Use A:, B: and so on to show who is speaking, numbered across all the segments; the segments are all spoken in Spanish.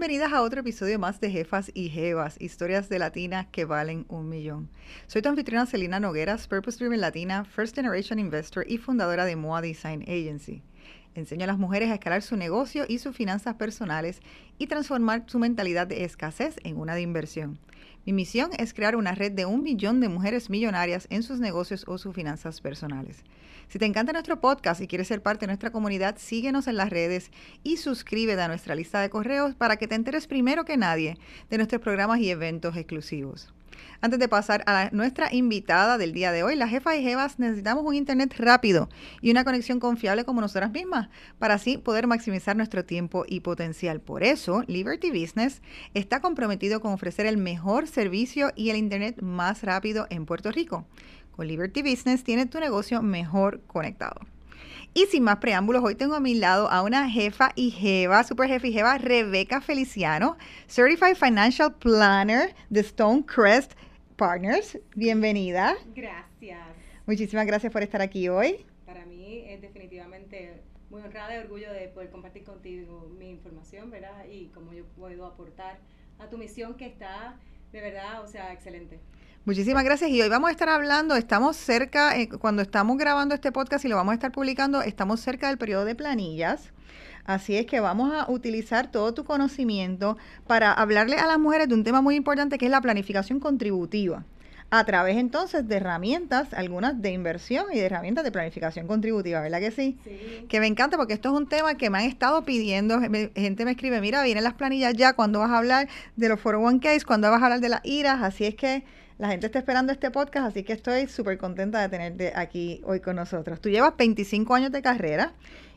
A: bienvenidas a otro episodio más de Jefas y Jevas, historias de latinas que valen un millón. Soy tu anfitriona Celina Nogueras, Purpose Driven Latina, First Generation Investor y fundadora de Moa Design Agency. Enseño a las mujeres a escalar su negocio y sus finanzas personales y transformar su mentalidad de escasez en una de inversión. Mi misión es crear una red de un millón de mujeres millonarias en sus negocios o sus finanzas personales. Si te encanta nuestro podcast y quieres ser parte de nuestra comunidad, síguenos en las redes y suscríbete a nuestra lista de correos para que te enteres primero que nadie de nuestros programas y eventos exclusivos. Antes de pasar a nuestra invitada del día de hoy, la jefa y jevas necesitamos un internet rápido y una conexión confiable como nosotras mismas para así poder maximizar nuestro tiempo y potencial. Por eso, Liberty Business está comprometido con ofrecer el mejor servicio y el internet más rápido en Puerto Rico. Con Liberty Business tienes tu negocio mejor conectado. Y sin más preámbulos, hoy tengo a mi lado a una jefa y jeva, super jefa y jeva, Rebeca Feliciano, Certified Financial Planner de Stonecrest Partners. Bienvenida.
B: Gracias.
A: Muchísimas gracias por estar aquí hoy.
B: Para mí es definitivamente muy honrada y orgullo de poder compartir contigo mi información, ¿verdad? Y cómo yo puedo aportar a tu misión que está de verdad, o sea, excelente.
A: Muchísimas gracias. Y hoy vamos a estar hablando, estamos cerca, eh, cuando estamos grabando este podcast y lo vamos a estar publicando, estamos cerca del periodo de planillas. Así es que vamos a utilizar todo tu conocimiento para hablarle a las mujeres de un tema muy importante que es la planificación contributiva a través entonces de herramientas, algunas de inversión y de herramientas de planificación contributiva, ¿verdad que sí?
B: Sí.
A: Que me encanta porque esto es un tema que me han estado pidiendo, gente me escribe, mira, vienen las planillas ya, cuando vas a hablar de los 401ks, cuando vas a hablar de las IRAs, así es que la gente está esperando este podcast, así que estoy súper contenta de tenerte aquí hoy con nosotros. Tú llevas 25 años de carrera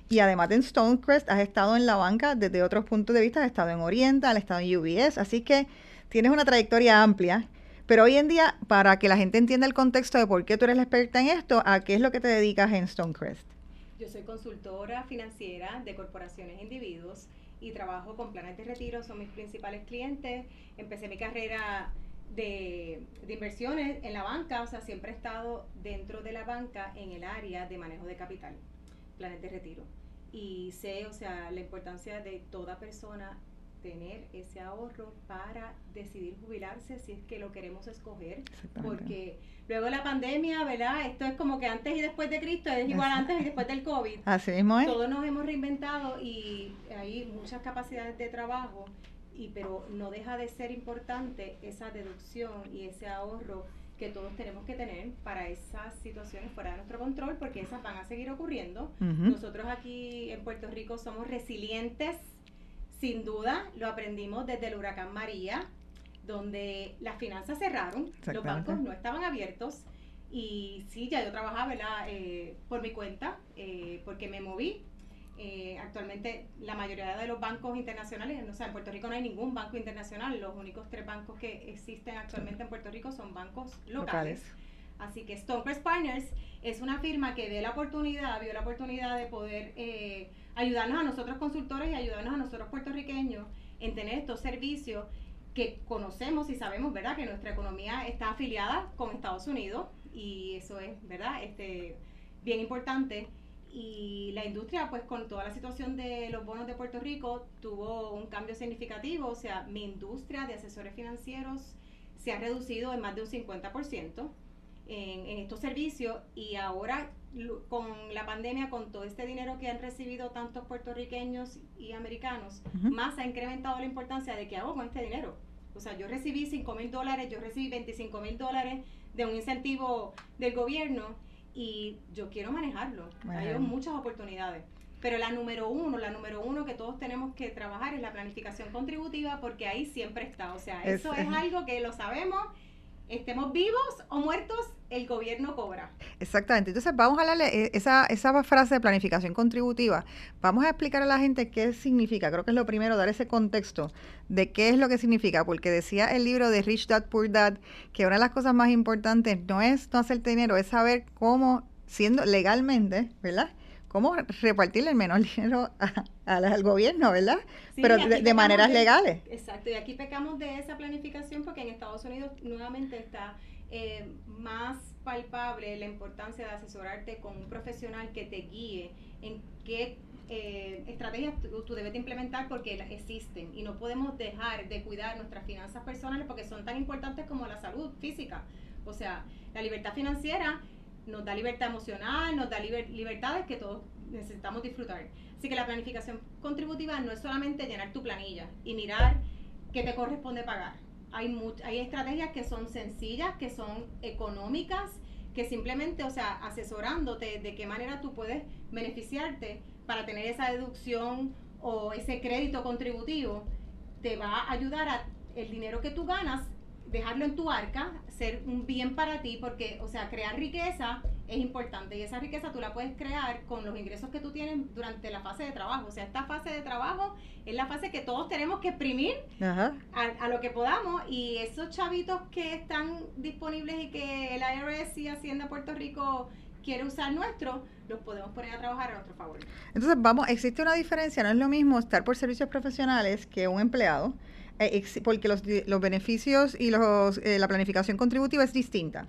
A: y además de en Stonecrest has estado en la banca desde otros puntos de vista, has estado en Oriental, has estado en UBS, así que tienes una trayectoria amplia. Pero hoy en día, para que la gente entienda el contexto de por qué tú eres la experta en esto, ¿a qué es lo que te dedicas en Stonecrest?
B: Yo soy consultora financiera de corporaciones e individuos y trabajo con planes de retiro, son mis principales clientes. Empecé mi carrera de, de inversiones en la banca, o sea, siempre he estado dentro de la banca en el área de manejo de capital, planes de retiro. Y sé, o sea, la importancia de toda persona tener ese ahorro para decidir jubilarse si es que lo queremos escoger porque luego de la pandemia, ¿verdad? Esto es como que antes y después de Cristo, es igual antes y después del COVID.
A: Así mismo es.
B: Todos nos hemos reinventado y hay muchas capacidades de trabajo, y pero no deja de ser importante esa deducción y ese ahorro que todos tenemos que tener para esas situaciones fuera de nuestro control, porque esas van a seguir ocurriendo.
A: Ujú.
B: Nosotros aquí en Puerto Rico somos resilientes, sin duda, lo aprendimos desde el huracán María, donde las finanzas cerraron, los bancos no estaban abiertos y sí, ya yo trabajaba. Eh, por mi cuenta, eh, porque me moví. Eh, actualmente la mayoría de los bancos internacionales, o sea, en Puerto Rico no hay ningún banco internacional, los únicos tres bancos que existen actualmente en Puerto Rico son bancos locales. Así que Stonecrest Partners es una firma que ve la oportunidad, vio la oportunidad de poder eh, ayudarnos a nosotros consultores y ayudarnos a nosotros puertorriqueños en tener estos servicios que conocemos y sabemos, ¿verdad?, que nuestra economía está afiliada con Estados Unidos y eso es, ¿verdad?, este, bien importante. Y la industria, pues con toda la situación de los bonos de Puerto Rico, tuvo un cambio significativo. O sea, mi industria de asesores financieros se ha reducido en más de un 50% en, en estos servicios y ahora con la pandemia, con todo este dinero que han recibido tantos puertorriqueños y americanos, más ha incrementado la importancia de qué hago con este dinero. O sea, yo recibí 5 mil dólares, yo recibí 25 mil dólares de un incentivo del gobierno y yo quiero manejarlo. Hay muchas oportunidades. Pero la número uno, la número uno que todos tenemos que trabajar es la planificación contributiva porque ahí siempre está. O sea,
A: Es-
B: eso es,
A: es-
B: algo que lo sabemos. Estemos vivos o muertos, el gobierno cobra.
A: Exactamente. Entonces, vamos a hablarle eh, esa, esa frase de planificación contributiva. Vamos a explicar a la gente qué significa. Creo que es lo primero, dar ese contexto de qué es lo que significa. Porque decía el libro de Rich Dad Poor Dad que una de las cosas más importantes no es no hacer dinero, es saber cómo, siendo legalmente, ¿verdad? Cómo repartirle el menor dinero a- a al gobierno, ¿verdad?
B: Sí,
A: Pero de, de maneras
B: de-
A: legales.
B: Exacto, y aquí pecamos de esa planificación porque en Estados Unidos nuevamente está eh, más palpable la importancia de asesorarte con un profesional que te guíe en qué eh, estrategias tú, debes de implementar porque existen y no podemos dejar de cuidar nuestras finanzas personales porque son tan importantes como la salud física. O sea, la libertad financiera nos da libertad emocional, nos da libertades que todos necesitamos disfrutar. Así que la planificación contributiva no es solamente llenar tu planilla y mirar qué te corresponde pagar. Hay, hay estrategias que son sencillas, que son económicas, que simplemente, o sea, asesorándote de qué manera tú puedes beneficiarte para tener esa deducción o ese crédito contributivo, te va a ayudar a el dinero que tú ganas, dejarlo en tu arca, ser un bien para ti, porque, o sea, crear riqueza es importante y esa riqueza tú la puedes crear con los ingresos que tú tienes durante la fase de trabajo. O sea, esta fase de trabajo es la fase que todos tenemos que exprimir a, a, lo que podamos y esos chavitos que están disponibles y que el IRS y Hacienda Puerto Rico quiere usar nuestro, los podemos poner a trabajar a nuestro favor.
A: Entonces, vamos, existe una diferencia, no es lo mismo estar por servicios profesionales que un empleado, porque los, los, beneficios y los, eh, la planificación contributiva es distinta.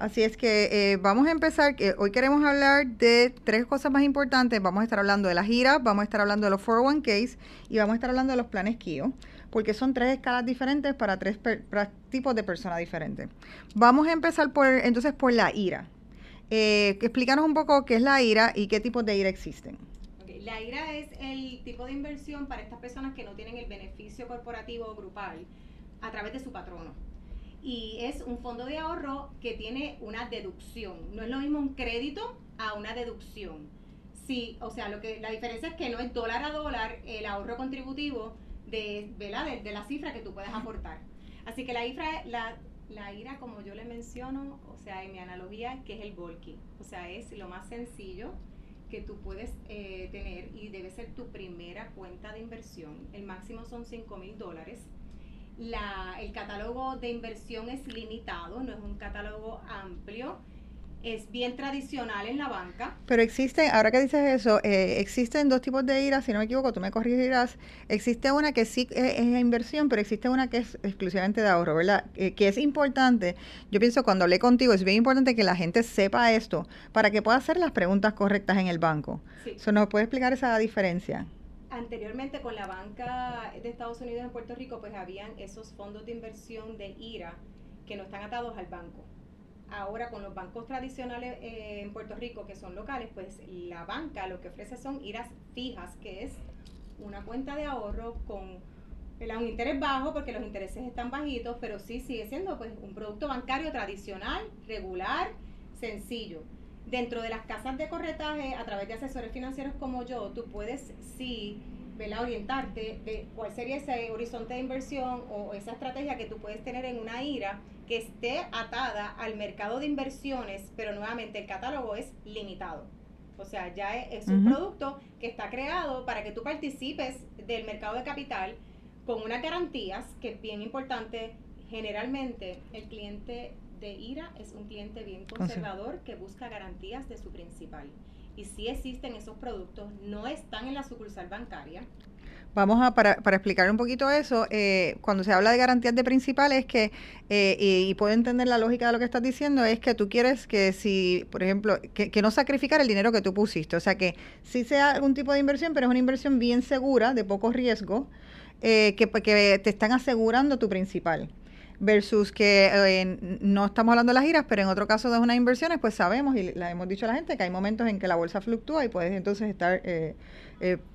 A: Así es que eh, vamos a empezar. que hoy queremos hablar de tres cosas más importantes. Vamos a estar hablando de las giras, vamos a estar hablando de los 401ks y vamos a estar hablando de los planes KIO, porque son tres escalas diferentes para tres tipos de personas diferentes. Vamos a empezar por entonces por la IRA. Eh, explícanos un poco qué es la IRA y qué tipos de IRA existen.
B: La IRA es el tipo de inversión para estas personas que no tienen el beneficio corporativo o grupal a través de su patrono. Y es un fondo de ahorro que tiene una deducción. No es lo mismo un crédito a una deducción. Sí, o sea, lo que la diferencia es que no es dólar a dólar el ahorro contributivo de, de, de la cifra que tú puedes aportar. Así que la, IFRA, la, la IRA, como yo le menciono, o sea, en mi analogía, que es el bulky. O sea, es lo más sencillo que tú puedes eh, tener y debe ser tu primera cuenta de inversión. El máximo son 5 mil dólares. el catálogo de inversión es limitado, no es un catálogo amplio es bien tradicional en la banca.
A: Pero existe, ahora que dices eso, eh, existen dos tipos de IRA, si no me equivoco, tú me corregirás. Existe una que sí es, inversión, pero existe una que es exclusivamente de ahorro, ¿verdad? Eh, que es importante. Yo pienso, cuando hablé contigo, es bien importante que la gente sepa esto para que pueda hacer las preguntas correctas en el banco. Sí. ¿Nos puede explicar esa diferencia?
B: Anteriormente con la banca de Estados Unidos en Puerto Rico, pues habían esos fondos de inversión de IRA que no están atados al banco ahora con los bancos tradicionales eh, en Puerto Rico que son locales, pues la banca lo que ofrece son iras fijas, que es una cuenta de ahorro con un interés bajo porque los intereses están bajitos, pero sí sigue siendo pues un producto bancario tradicional, regular, sencillo. Dentro de las casas de corretaje, a través de asesores financieros como yo, tú puedes sí orientarte de cuál sería ese horizonte de inversión o esa estrategia que tú puedes tener en una IRA que esté atada al mercado de inversiones, pero nuevamente el catálogo es limitado. O sea, ya es, un producto que está creado para que tú participes del mercado de capital con unas garantías que es bien importante. Generalmente el cliente de IRA es un cliente bien conservador que busca garantías de su principal. Y si existen esos productos, no están en la sucursal bancaria,
A: Vamos a, para, para explicar un poquito eso, eh, cuando se habla de garantías de principales, que, eh, y, puedo entender la lógica de lo que estás diciendo, es que tú quieres que si, por ejemplo, que, no sacrificar el dinero que tú pusiste, o sea, que sí sea algún tipo de inversión, pero es una inversión bien segura, de poco riesgo, eh, que, que te están asegurando tu principal versus que no estamos hablando de las giras, pero en otro caso de unas inversiones, pues sabemos y le hemos dicho a la gente que hay momentos en que la bolsa fluctúa y puedes entonces estar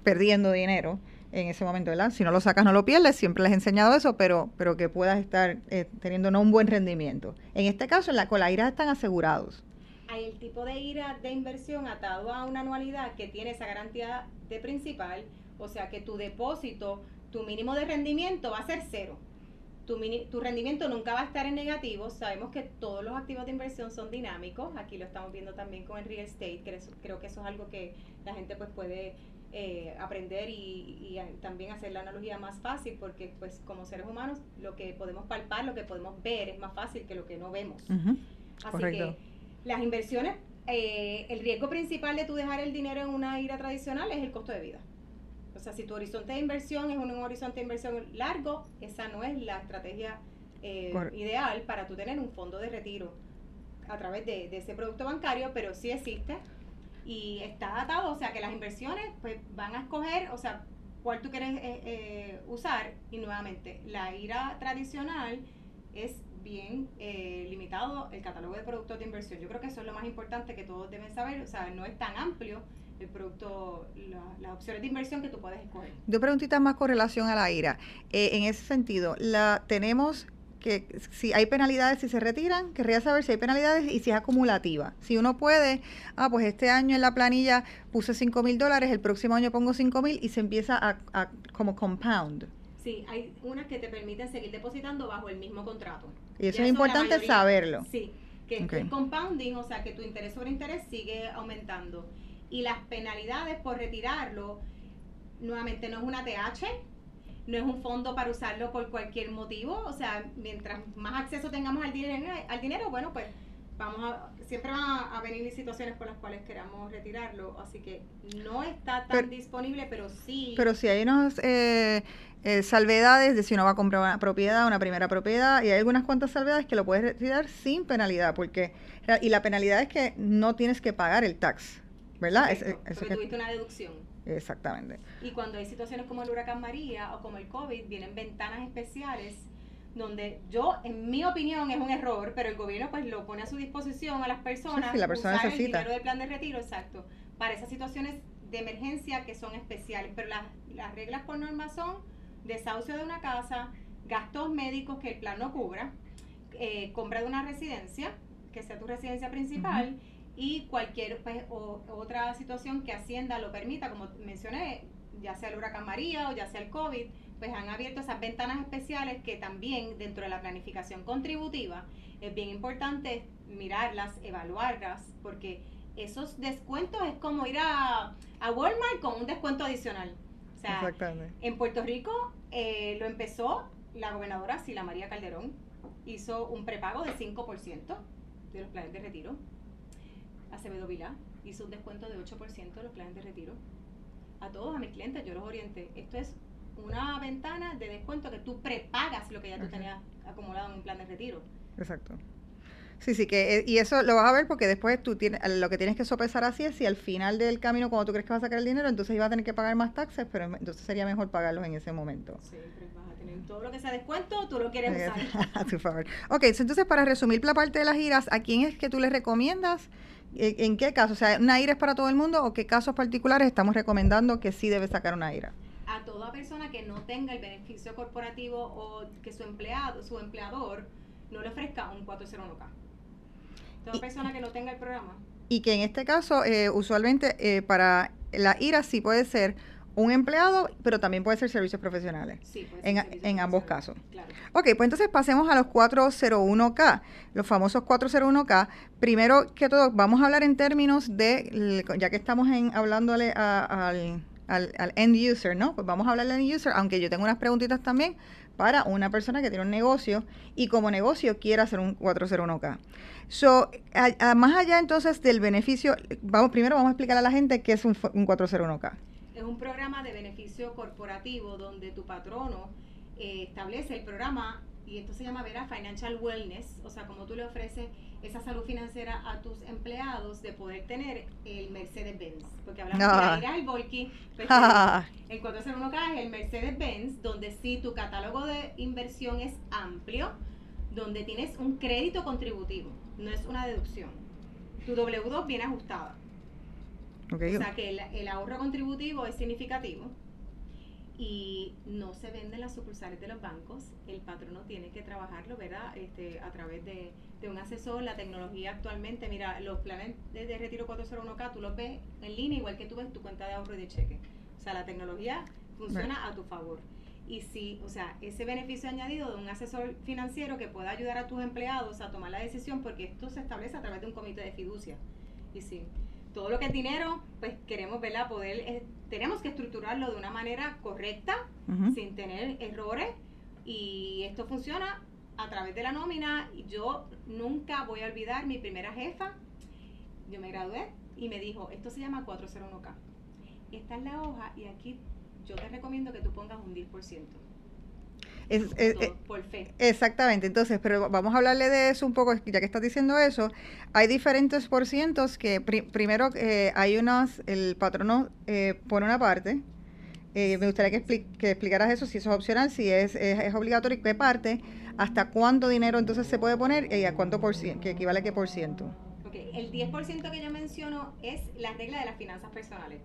A: perdiendo dinero en ese momento. Si no lo sacas, no lo pierdes, siempre les he enseñado eso, pero, pero que puedas estar eh, teniendo no un buen rendimiento. En este caso, en la, con la IRA están asegurados.
B: Hay el tipo de IRA de inversión atado a una anualidad que tiene esa garantía de principal, o sea que tu depósito, tu mínimo de rendimiento va a ser cero. Tu, tu rendimiento nunca va a estar en negativo. Sabemos que todos los activos de inversión son dinámicos. Aquí lo estamos viendo también con el real estate. Creo, creo que eso es algo que la gente pues puede eh, aprender y, también hacer la analogía más fácil porque pues como seres humanos lo que podemos palpar, lo que podemos ver es más fácil que lo que no vemos. Así que las inversiones, eh, el riesgo principal de tú dejar el dinero en una ira tradicional es el costo de vida. O sea, si tu horizonte de inversión es un, horizonte de inversión largo, esa no es la estrategia eh, ideal para tú tener un fondo de retiro a través de, de, ese producto bancario, pero sí existe y está atado, o sea que las inversiones pues van a escoger, o sea, cuál tú quieres eh, eh, usar y nuevamente la IRA tradicional es bien eh, limitado el catálogo de productos de inversión. Yo creo que eso es lo más importante que todos deben saber, o sea, no es tan amplio el producto, las opciones de inversión que tú puedes escoger.
A: Dos preguntitas más con relación a la IRA. en ese sentido, la tenemos que si hay penalidades si se retiran, querría saber si hay penalidades y si es acumulativa. Si uno puede, ah, pues este año en la planilla puse 5 mil dólares, el próximo año pongo 5 mil y se empieza a, como compound.
B: Sí, hay unas que te permiten seguir depositando bajo el mismo contrato.
A: Y eso, es importante saberlo.
B: Sí, que es compounding, o sea que tu interés sobre interés sigue aumentando. Y las penalidades por retirarlo, nuevamente no es una TH, no es un fondo para usarlo por cualquier motivo, o sea, mientras más acceso tengamos al dinero, al dinero bueno, pues vamos a, siempre van a, venir situaciones por las cuales queramos retirarlo, así que no está tan disponible, pero sí.
A: Pero si hay unas eh, eh, salvedades de si uno va a comprar una propiedad, una primera propiedad, y hay algunas cuantas salvedades que lo puedes retirar sin penalidad, porque, y la penalidad es que no tienes que pagar el tax, ¿verdad?
B: porque tuviste una deducción.
A: Exactamente.
B: Y cuando hay situaciones como el huracán María o como el COVID, vienen ventanas especiales donde yo, en mi opinión, es un error, pero el gobierno pues lo pone a su disposición a las personas,
A: sí, la persona
B: usar el dinero del plan de retiro, exacto, para esas situaciones de emergencia que son especiales. Pero las, las reglas por norma son desahucio de una casa, gastos médicos que el plan no cubra, eh, compra de una residencia, que sea tu residencia principal, y cualquier pues, otra situación que Hacienda lo permita, como mencioné, ya sea el huracán María o ya sea el COVID, pues han abierto esas ventanas especiales que también dentro de la planificación contributiva es bien importante mirarlas, evaluarlas, porque esos descuentos es como ir a, a Walmart con un descuento adicional. O sea, en Puerto Rico eh, lo empezó la gobernadora Sila María Calderón, hizo un prepago de 5% de los planes de retiro Acevedo Vilá hizo un descuento de 8% de los planes de retiro. A todos, a mis clientes, yo los orienté. Esto es una ventana de descuento que tú prepagas lo que ya tú tenías acumulado en un plan de retiro.
A: Exacto. Sí, sí, que, eh, y eso lo vas a ver porque después tú tienes, lo que tienes que sopesar así es si al final del camino, cuando tú crees que vas a sacar el dinero, entonces ibas a tener que pagar más taxes, pero entonces sería mejor pagarlos en ese momento.
B: Siempre vas a tener todo lo que sea descuento, tú lo quieres usar.
A: a tu favor. Ok, entonces para resumir la parte de las giras, ¿a quién es que tú le recomiendas ¿En qué caso? O sea, ¿una IRA es para todo el mundo o qué casos particulares estamos recomendando que sí debe sacar una IRA?
B: A toda persona que no tenga el beneficio corporativo o que su empleado, su empleador no le ofrezca un 401k. Toda persona que no tenga el programa.
A: Y que en este caso, eh, usualmente eh, para la IRA sí puede ser un empleado, pero también puede ser servicios profesionales.
B: Sí, puede
A: ser en, en ambos casos. Claro. Ok, pues entonces pasemos a los 401K, los famosos 401K. Primero que todo, vamos a hablar en términos de, ya que estamos en, hablándole al, al, end user, ¿no? Pues vamos a hablarle al end user, aunque yo tengo unas preguntitas también para una persona que tiene un negocio y como negocio quiere hacer un 401K. So, más allá entonces del beneficio, vamos primero vamos a explicar a la gente qué es un, un 401K
B: es un programa de beneficio corporativo donde tu patrono eh, establece el programa y esto se llama Vera Financial Wellness, o sea, como tú le ofreces esa salud financiera a tus empleados de poder tener el Mercedes-Benz. Porque hablamos de ir al Volky, pues, el 401k es el Mercedes-Benz, donde sí tu catálogo de inversión es amplio, donde tienes un crédito contributivo, no es una deducción. Tu W2 viene ajustada. O sea que el, ahorro contributivo es significativo y no se venden las sucursales de los bancos. El patrono tiene que trabajarlo, ¿verdad? Este, a través de, un asesor. La tecnología actualmente, mira, los planes de, retiro 401k, tú los ves en línea igual que tú ves tu cuenta de ahorro y de cheque. O sea, la tecnología funciona a tu favor. Y si, o sea, ese beneficio añadido de un asesor financiero que pueda ayudar a tus empleados a tomar la decisión, porque esto se establece a través de un comité de fiducia. Y sí, todo lo que es dinero, pues queremos verla poder, eh, tenemos que estructurarlo de una manera correcta, sin tener errores, y esto funciona a través de la nómina. Yo nunca voy a olvidar mi primera jefa, yo me gradué y me dijo, esto se llama 401k. Esta es la hoja y aquí yo te recomiendo que tú pongas un 10%. Por fe.
A: Exactamente, entonces, pero vamos a hablarle de eso un poco, ya que estás diciendo eso. Hay diferentes porcientos que primero eh, hay unas, el patrono eh, pone una parte, eh, me gustaría que, que, explicaras eso, si eso es opcional, si es, es, obligatorio, qué parte, hasta cuánto dinero entonces se puede poner y a cuánto por ciento, que equivale a qué por ciento.
B: Ok, el 10% que yo menciono es la regla de las finanzas personales.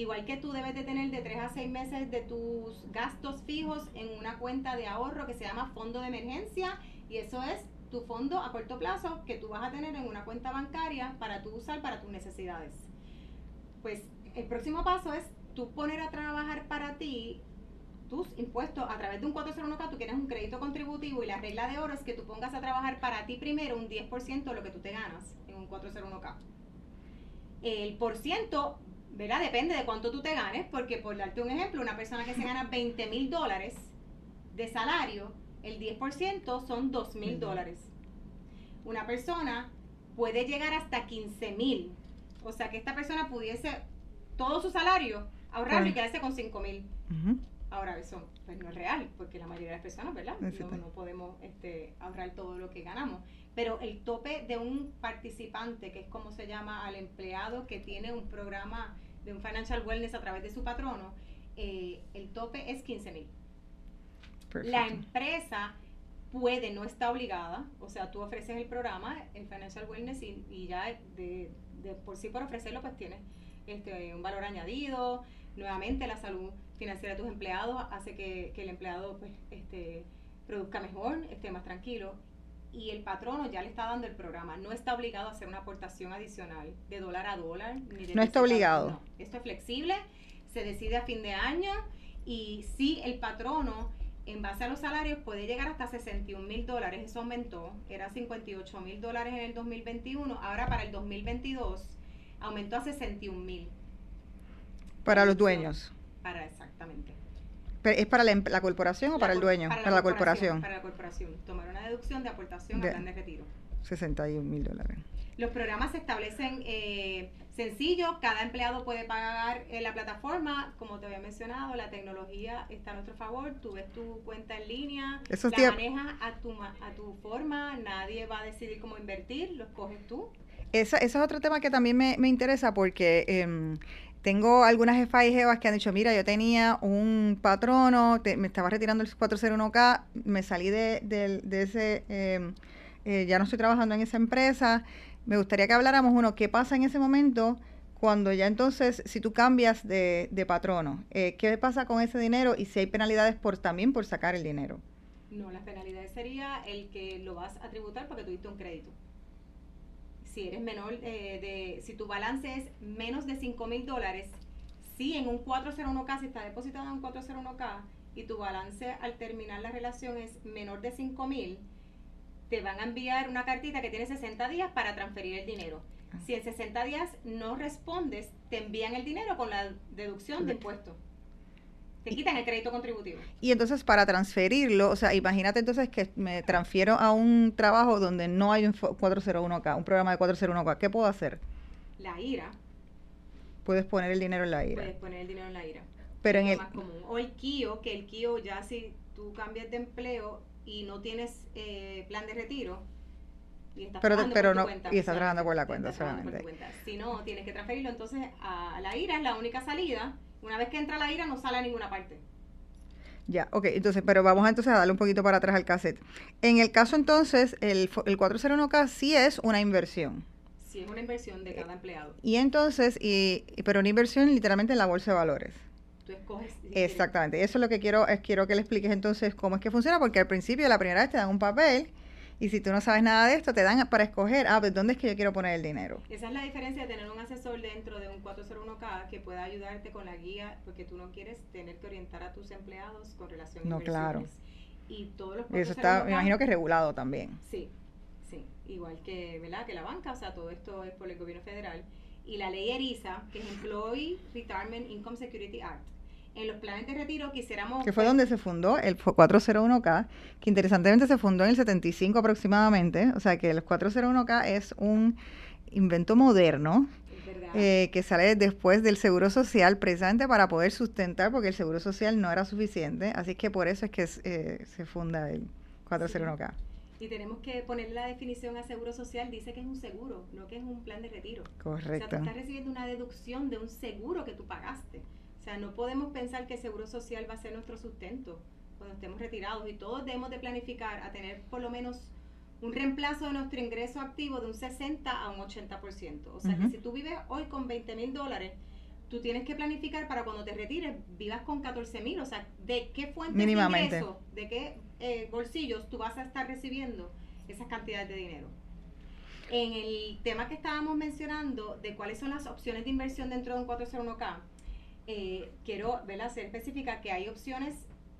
B: Igual que tú debes de tener de 3 a 6 meses de tus gastos fijos en una cuenta de ahorro que se llama fondo de emergencia y eso es tu fondo a corto plazo que tú vas a tener en una cuenta bancaria para tú usar para tus necesidades. Pues el próximo paso es tú poner a trabajar para ti tus impuestos a través de un 401k, tú quieres un crédito contributivo y la regla de oro es que tú pongas a trabajar para ti primero un 10% de lo que tú te ganas en un 401k. El por ciento, ¿verdad? Depende de cuánto tú te ganes, porque por darte un ejemplo, una persona que se gana 20 mil dólares de salario, el 10% son 2 mil dólares. Una persona puede llegar hasta 15 mil. O sea que esta persona pudiese todo su salario ahorrarlo y quedarse con 5 mil. Ahora, eso pues, no es real, porque la mayoría de las personas, ¿verdad? No, podemos este, ahorrar todo lo que ganamos. Pero el tope de un participante, que es como se llama al empleado que tiene un programa de un financial wellness a través de su patrono, eh, el tope es 15 mil. La empresa puede, no está obligada, o sea, tú ofreces el programa, el financial wellness, y, ya de, de, por sí por ofrecerlo, pues tienes este, un valor añadido. Nuevamente, la salud financiera de tus empleados hace que, el empleado pues, este, produzca mejor, esté más tranquilo. Y el patrono ya le está dando el programa. No está obligado a hacer una aportación adicional de dólar a dólar.
A: no está obligado.
B: Esto es flexible, se decide a fin de año y si el patrono en base a los salarios puede llegar hasta 61 mil dólares, eso aumentó, era 58 mil dólares en el 2021, ahora para el 2022 aumentó a 61 mil.
A: Para los dueños.
B: Para, exactamente.
A: ¿Es para la, la corporación o para el dueño?
B: Para, la, corporación, Para la corporación. Tomar una deducción de aportación de, a plan de retiro.
A: 61 mil dólares.
B: Los programas se establecen eh, sencillo, cada empleado puede pagar en la plataforma, como te había mencionado, la tecnología está a nuestro favor, tú ves tu cuenta en línea, la manejas a tu, a tu forma, nadie va a decidir cómo invertir, lo escoges tú.
A: Esa, ese es otro tema que también me, me interesa porque em, tengo algunas jefas y jevas que han dicho, mira, yo tenía un patrono, me estaba retirando el 401k, me salí de, de, ese, em, eh, ya no estoy trabajando en esa empresa. Me gustaría que habláramos, uno, ¿qué pasa en ese momento cuando ya entonces, si tú cambias de, de patrono? Eh, ¿Qué pasa con ese dinero y si hay penalidades por también por sacar el dinero?
B: No, las penalidades sería el que lo vas a tributar porque tuviste un crédito si eres menor eh, de, si tu balance es menos de 5 mil dólares, si en un 401k, si está depositado en un 401k y tu balance al terminar la relación es menor de 5 mil, te van a enviar una cartita que tiene 60 días para transferir el dinero. Ah. Si en 60 días no respondes, te envían el dinero con la deducción de impuestos. Te quitan el crédito contributivo.
A: Y entonces para transferirlo, o sea, imagínate entonces que me transfiero a un trabajo donde no hay un 401k, un programa de 401k, ¿qué puedo hacer?
B: La IRA.
A: Puedes poner el dinero en la IRA.
B: Puedes poner el dinero en la IRA.
A: Pero en el
B: más común. O el KIO, que el KIO ya si tú cambias de empleo y no tienes eh, plan de retiro, y estás
A: pero, pero no, y estás trabajando por la cuenta solamente.
B: Si no, tienes que transferirlo entonces a la IRA, es la única salida una vez que entra la ira no sale a ninguna parte.
A: Ya, ok, entonces, pero vamos entonces a darle un poquito para atrás al cassette. En el caso entonces, el, el 401k sí es una inversión.
B: Sí, es una inversión de cada empleado.
A: Y entonces, y, pero una inversión literalmente en la bolsa de valores.
B: Tú escoges.
A: Exactamente, eso es lo que quiero, es quiero que le expliques entonces cómo es que funciona, porque al principio, la primera vez te dan un papel y si tú no sabes nada de esto, te dan para escoger, ah, pues ¿dónde es que yo quiero poner el dinero?
B: Esa es la diferencia de tener un asesor dentro de un 401k que pueda ayudarte con la guía, porque tú no quieres tener que orientar a tus empleados con relación a
A: No, claro.
B: Y todos los
A: Eso está, me imagino que es regulado también.
B: Sí, sí. Igual que, ¿verdad? Que la banca, o sea, todo esto es por el gobierno federal. Y la ley ERISA, que es Employee Retirement Income Security Act, en los planes de retiro quisiéramos...
A: Que fue donde se fundó el 401k, que interesantemente se fundó en el 75 aproximadamente, o sea que el 401k es un invento moderno eh, que sale después del seguro social, precisamente para poder sustentar, porque el seguro social no era suficiente, así que por eso es que eh, se funda el 401k.
B: Y tenemos que ponerle la definición a seguro social, dice que es un seguro, no que es un plan de retiro.
A: Correcto.
B: O sea, tú estás recibiendo una deducción de un seguro que tú pagaste. O sea, no podemos pensar que el seguro social va a ser nuestro sustento cuando estemos retirados y todos debemos de planificar a tener por lo menos un reemplazo de nuestro ingreso activo de un 60 a un 80%. O sea, que si tú vives hoy con 20 mil dólares, tú tienes que planificar para cuando te retires, vivas con 14 mil. O sea, ¿de qué fuente de ingreso, de qué eh, bolsillos tú vas a estar recibiendo esas cantidades de dinero? En el tema que estábamos mencionando de cuáles son las opciones de inversión dentro de un 401k, eh, quiero ¿verdad? ser específica que hay opciones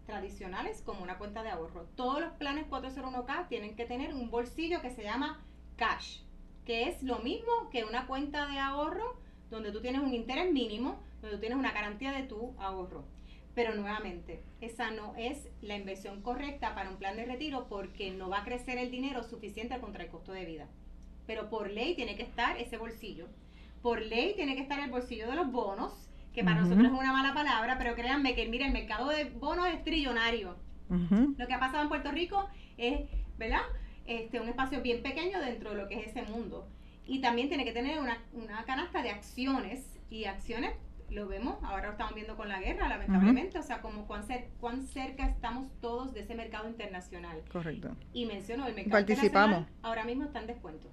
B: tradicionales como una cuenta de ahorro. Todos los planes 401k tienen que tener un bolsillo que se llama cash, que es lo mismo que una cuenta de ahorro donde tú tienes un interés mínimo, donde tú tienes una garantía de tu ahorro. Pero nuevamente, esa no es la inversión correcta para un plan de retiro porque no va a crecer el dinero suficiente contra el costo de vida. Pero por ley tiene que estar ese bolsillo. Por ley tiene que estar el bolsillo de los bonos, que para nosotros es una mala palabra, pero créanme que mira, el mercado de bonos es trillonario. Lo que ha pasado en Puerto Rico es, ¿verdad? Este, un espacio bien pequeño dentro de lo que es ese mundo. Y también tiene que tener una, una canasta de acciones y acciones lo vemos, ahora lo estamos viendo con la guerra, lamentablemente, o sea, como cuán, cuán cerca estamos todos de ese mercado internacional.
A: Correcto.
B: Y menciono, el mercado
A: Participamos.
B: ahora mismo está en descuento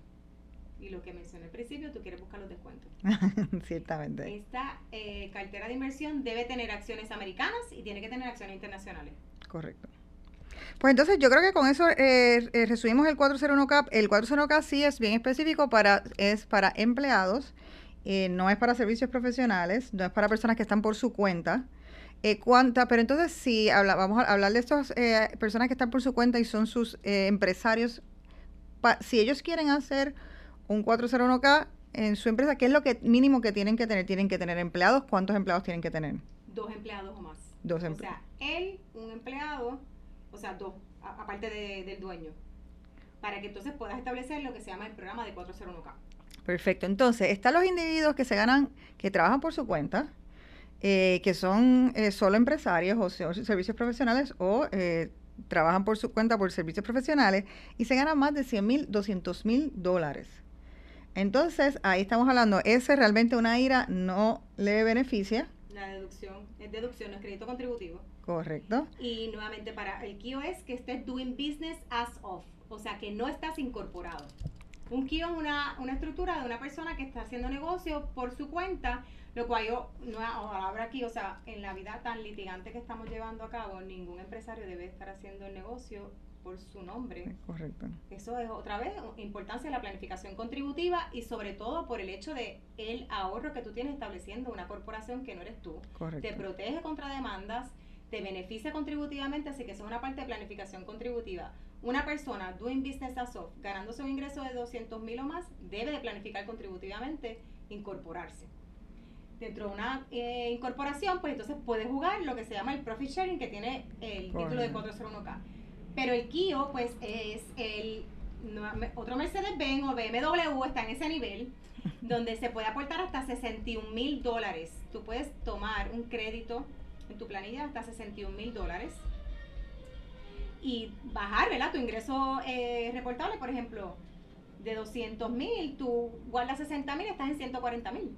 B: y lo que mencioné al principio, tú quieres buscar los descuentos.
A: Ciertamente.
B: Esta eh, cartera de inversión debe tener acciones americanas y tiene que tener acciones internacionales.
A: Correcto. Pues entonces yo creo que con eso eh, eh resumimos el 401k. El 401k sí es bien específico para es para empleados, eh, no es para servicios profesionales, no es para personas que están por su cuenta. cuánta, pero entonces si habla, vamos a hablar de estas personas que están por su cuenta y son sus empresarios, si ellos quieren hacer un 401k en su empresa, ¿qué es lo que mínimo que tienen que tener? ¿Tienen que tener empleados? ¿Cuántos empleados tienen que tener?
B: Dos empleados o más.
A: Dos empleados.
B: O sea, él, un empleado, o sea, dos, aparte del dueño, para que entonces puedas establecer lo que se llama el programa de 401k.
A: Perfecto. Entonces, están los individuos que se ganan, que trabajan por su cuenta, eh, que son eh, solo empresarios o servicios profesionales o eh, trabajan por su cuenta por servicios profesionales y se ganan más de 100 mil, 200 mil dólares. Entonces, ahí estamos hablando, ese realmente una IRA no le beneficia.
B: La deducción, es deducción, es crédito contributivo.
A: Correcto.
B: Y nuevamente para el KIO es que estés doing business as of, o sea que no estás incorporado. Un KIO es una, una estructura de una persona que está haciendo negocio por su cuenta, lo cual yo, no ahora aquí, o sea, en la vida tan litigante que estamos llevando a cabo, ningún empresario debe estar haciendo el negocio por su nombre.
A: Correcto.
B: Eso es otra vez importancia de la planificación contributiva y sobre todo por el hecho de el ahorro que tú tienes estableciendo una corporación que no eres tú.
A: Correcto.
B: Te protege contra demandas, te beneficia contributivamente, así que eso es una parte de planificación contributiva. Una persona doing business as of, ganándose un ingreso de 200 mil o más, debe de planificar contributivamente incorporarse. Dentro de una eh, incorporación, pues entonces puedes jugar lo que se llama el profit sharing, que tiene el título de 401k. Pero el Kio, pues, es el otro Mercedes-Benz o BMW, está en ese nivel, donde se puede aportar hasta 61 mil dólares. Tú puedes tomar un crédito en tu planilla hasta 61 mil dólares y bajar, ¿verdad? Tu ingreso eh, reportable, por ejemplo, de 200 mil, tú guardas 60 mil, estás en 140 mil.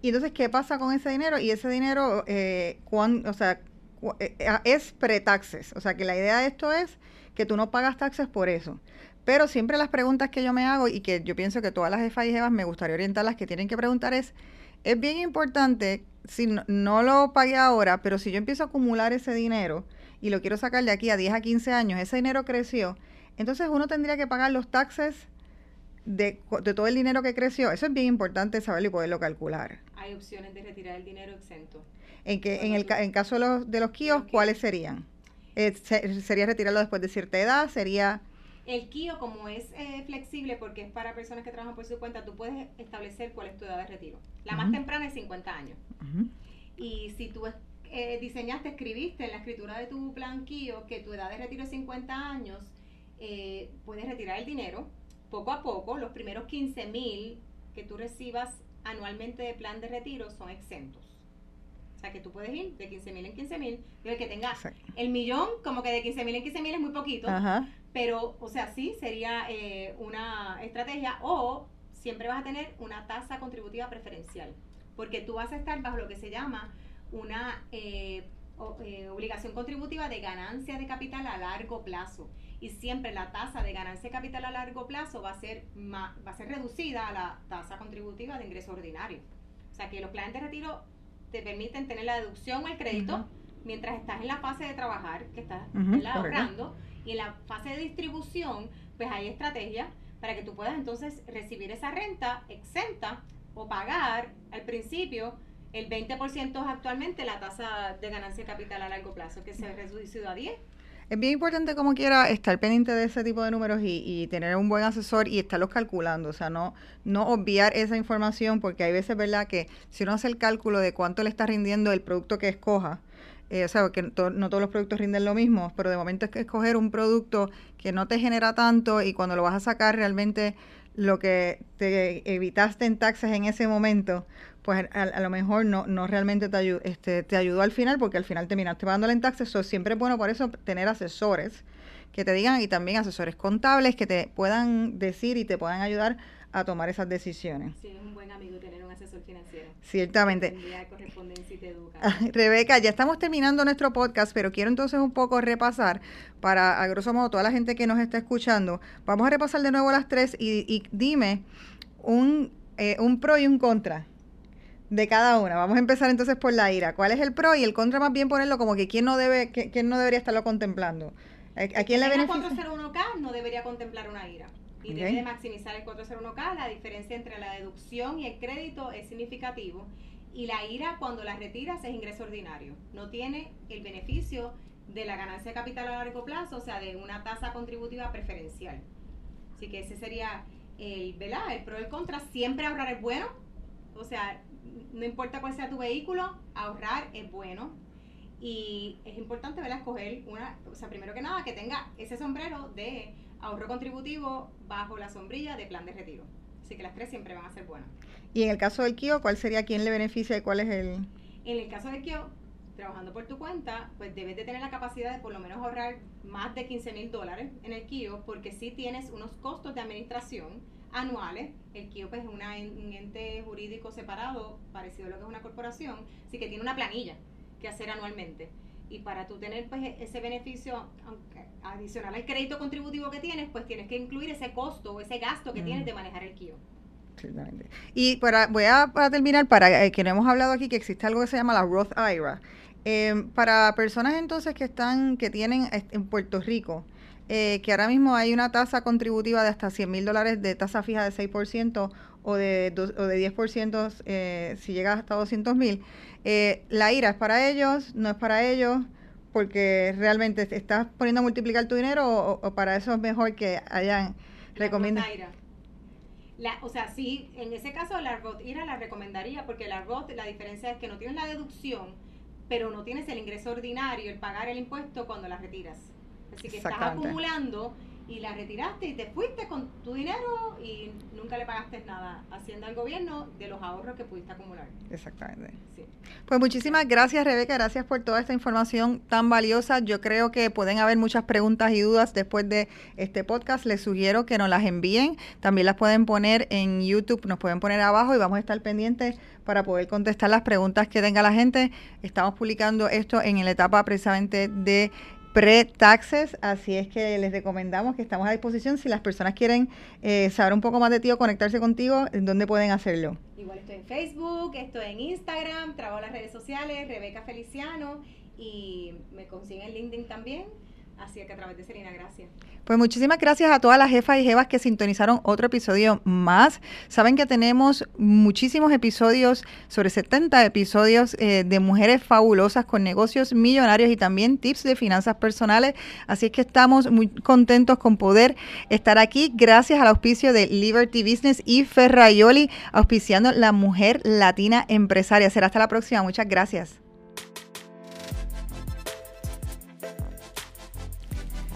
A: Y entonces, ¿qué pasa con ese dinero? Y ese dinero, eh, o sea, es pre-taxes. O sea que la idea de esto es que tú no pagas taxes por eso. Pero siempre las preguntas que yo me hago y que yo pienso que todas las jefas y jefas me gustaría orientarlas que tienen que preguntar es, es bien importante, si no, lo pagué ahora, pero si yo empiezo a acumular ese dinero y lo quiero sacar de aquí a 10 a 15 años, ese dinero creció, entonces uno tendría que pagar los taxes de, de, todo el dinero que creció. Eso es bien importante saberlo y poderlo calcular.
B: Hay opciones de retirar el dinero exento.
A: En, que, en el en caso de los, de los KIOS, ¿cuáles serían? Eh, ¿Sería retirarlo después de cierta edad? ¿Sería...?
B: El KIO, como es eh, flexible porque es para personas que trabajan por su cuenta, tú puedes establecer cuál es tu edad de retiro. La más temprana es 50 años. Y si tú eh, diseñaste, escribiste en la escritura de tu plan KIO que tu edad de retiro es 50 años, puedes retirar el dinero poco a poco. Los primeros 15 mil que tú recibas anualmente de plan de retiro son exentos. O sea, que tú puedes ir de 15 mil en 15 mil. El que tenga el millón, como que de 15 mil en 15 mil es muy poquito. Pero, o sea, sí, sería eh, una estrategia. O siempre vas a tener una tasa contributiva preferencial. Porque tú vas a estar bajo lo que se llama una eh, eh, obligación contributiva de ganancia de capital a largo plazo. Y siempre la tasa de ganancia de capital a largo plazo va a ser, va a ser reducida a la tasa contributiva de ingreso ordinario. O sea que los planes de retiro te permiten tener la deducción o el crédito mientras estás en la fase de trabajar, que estás ahorrando, y en la fase de distribución, pues hay estrategias para que tú puedas entonces recibir esa renta exenta o pagar al principio el 20% es actualmente la tasa de ganancia de capital a largo plazo, que se ha reducido a 10
A: es bien importante como quiera estar pendiente de ese tipo de números y, tener un buen asesor y estarlos calculando, o sea, no, no obviar esa información porque hay veces, ¿verdad?, que si uno hace el cálculo de cuánto le está rindiendo el producto que escoja, eh, o sea, que no todos los productos rinden lo mismo, pero de momento es que escoger un producto que no te genera tanto y cuando lo vas a sacar realmente lo que te evitaste en taxes en ese momento, pues a, lo mejor no, no realmente te, este, te ayudó al final, porque al final terminaste pagando en taxes. So, siempre es bueno por eso tener asesores que te digan y también asesores contables que te puedan decir y te puedan ayudar a tomar esas decisiones.
B: Sí, es un buen amigo tener un asesor financiero.
A: Ciertamente. Ah, Rebeca, ya estamos terminando nuestro podcast, pero quiero entonces un poco repasar para, a grosso modo, toda la gente que nos está escuchando. Vamos a repasar de nuevo las tres y, dime un, eh, un pro y un contra de cada una. Vamos a empezar entonces por la ira. ¿Cuál es el pro y el contra más bien ponerlo como que quién no debe quién no debería estarlo contemplando?
B: ¿A, quién le beneficia? 401k no debería contemplar una ira y debe de maximizar el 401k. La diferencia entre la deducción y el crédito es significativo y la IRA cuando la retiras es ingreso ordinario. No tiene el beneficio de la ganancia de capital a largo plazo, o sea, de una tasa contributiva preferencial. Así que ese sería el, ¿verdad? El pro y el contra. Siempre ahorrar es bueno. O sea, no importa cuál sea tu vehículo, ahorrar es bueno. Y es importante, ¿verdad? Escoger una, o sea, primero que nada, que tenga ese sombrero de ahorro contributivo bajo la sombrilla de plan de retiro. Así que las tres siempre van a ser buenas.
A: Y en el caso del KIO, ¿cuál sería quién le beneficia y cuál es el...?
B: En el caso del KIO, trabajando por tu cuenta, pues debes de tener la capacidad de por lo menos ahorrar más de 15 mil dólares en el KIO, porque si tienes unos costos de administración anuales. El KIO pues, es un ente jurídico separado, parecido a lo que es una corporación, así que tiene una planilla que hacer anualmente. Y para tú tener pues, ese beneficio adicional al crédito contributivo que tienes, pues tienes que incluir ese costo o ese gasto que tienes de manejar el KIO.
A: Y para, voy a terminar, para eh, que no hemos hablado aquí, que existe algo que se llama la Roth IRA. Eh, para personas entonces que están, que tienen en Puerto Rico, eh, que ahora mismo hay una tasa contributiva de hasta 100 mil dólares de tasa fija de 6% o de, o de 10% eh, si llega hasta 200 mil. Eh, la IRA es para ellos, no es para ellos, porque realmente estás poniendo a multiplicar tu dinero o, para eso es mejor que hayan recomienda.
B: La, o sea, sí, en ese caso la ROT IRA la recomendaría porque la ROT la diferencia es que no tienes la deducción, pero no tienes el ingreso ordinario, el pagar el impuesto cuando la retiras. Así que estás acumulando y la retiraste y te fuiste con tu dinero y nunca le pagaste nada haciendo al gobierno de los ahorros que pudiste acumular.
A: Exactamente. Pues muchísimas gracias Rebeca, gracias por toda esta información tan valiosa. Yo creo que pueden haber muchas preguntas y dudas después de este podcast. Les sugiero que nos las envíen. También las pueden poner en YouTube, nos pueden poner abajo y vamos a estar pendientes para poder contestar las preguntas que tenga la gente. Estamos publicando esto en la etapa precisamente de pre-taxes, así es que les recomendamos que estamos a disposición. Si las personas quieren eh, saber un poco más de ti o conectarse contigo, ¿dónde pueden hacerlo?
B: Igual estoy en Facebook, estoy en Instagram, trabajo en las redes sociales, Rebeca Feliciano, y me consiguen en LinkedIn también. Así que a través de Serena, gracias.
A: Pues muchísimas gracias a todas las jefas y jevas que sintonizaron otro episodio más. Saben que tenemos muchísimos episodios, sobre 70 episodios eh, de mujeres fabulosas con negocios millonarios y también tips de finanzas personales. Así es que estamos muy contentos con poder estar aquí gracias al auspicio de Liberty Business y Ferraioli, auspiciando la mujer latina empresaria. Será hasta la próxima. Muchas gracias.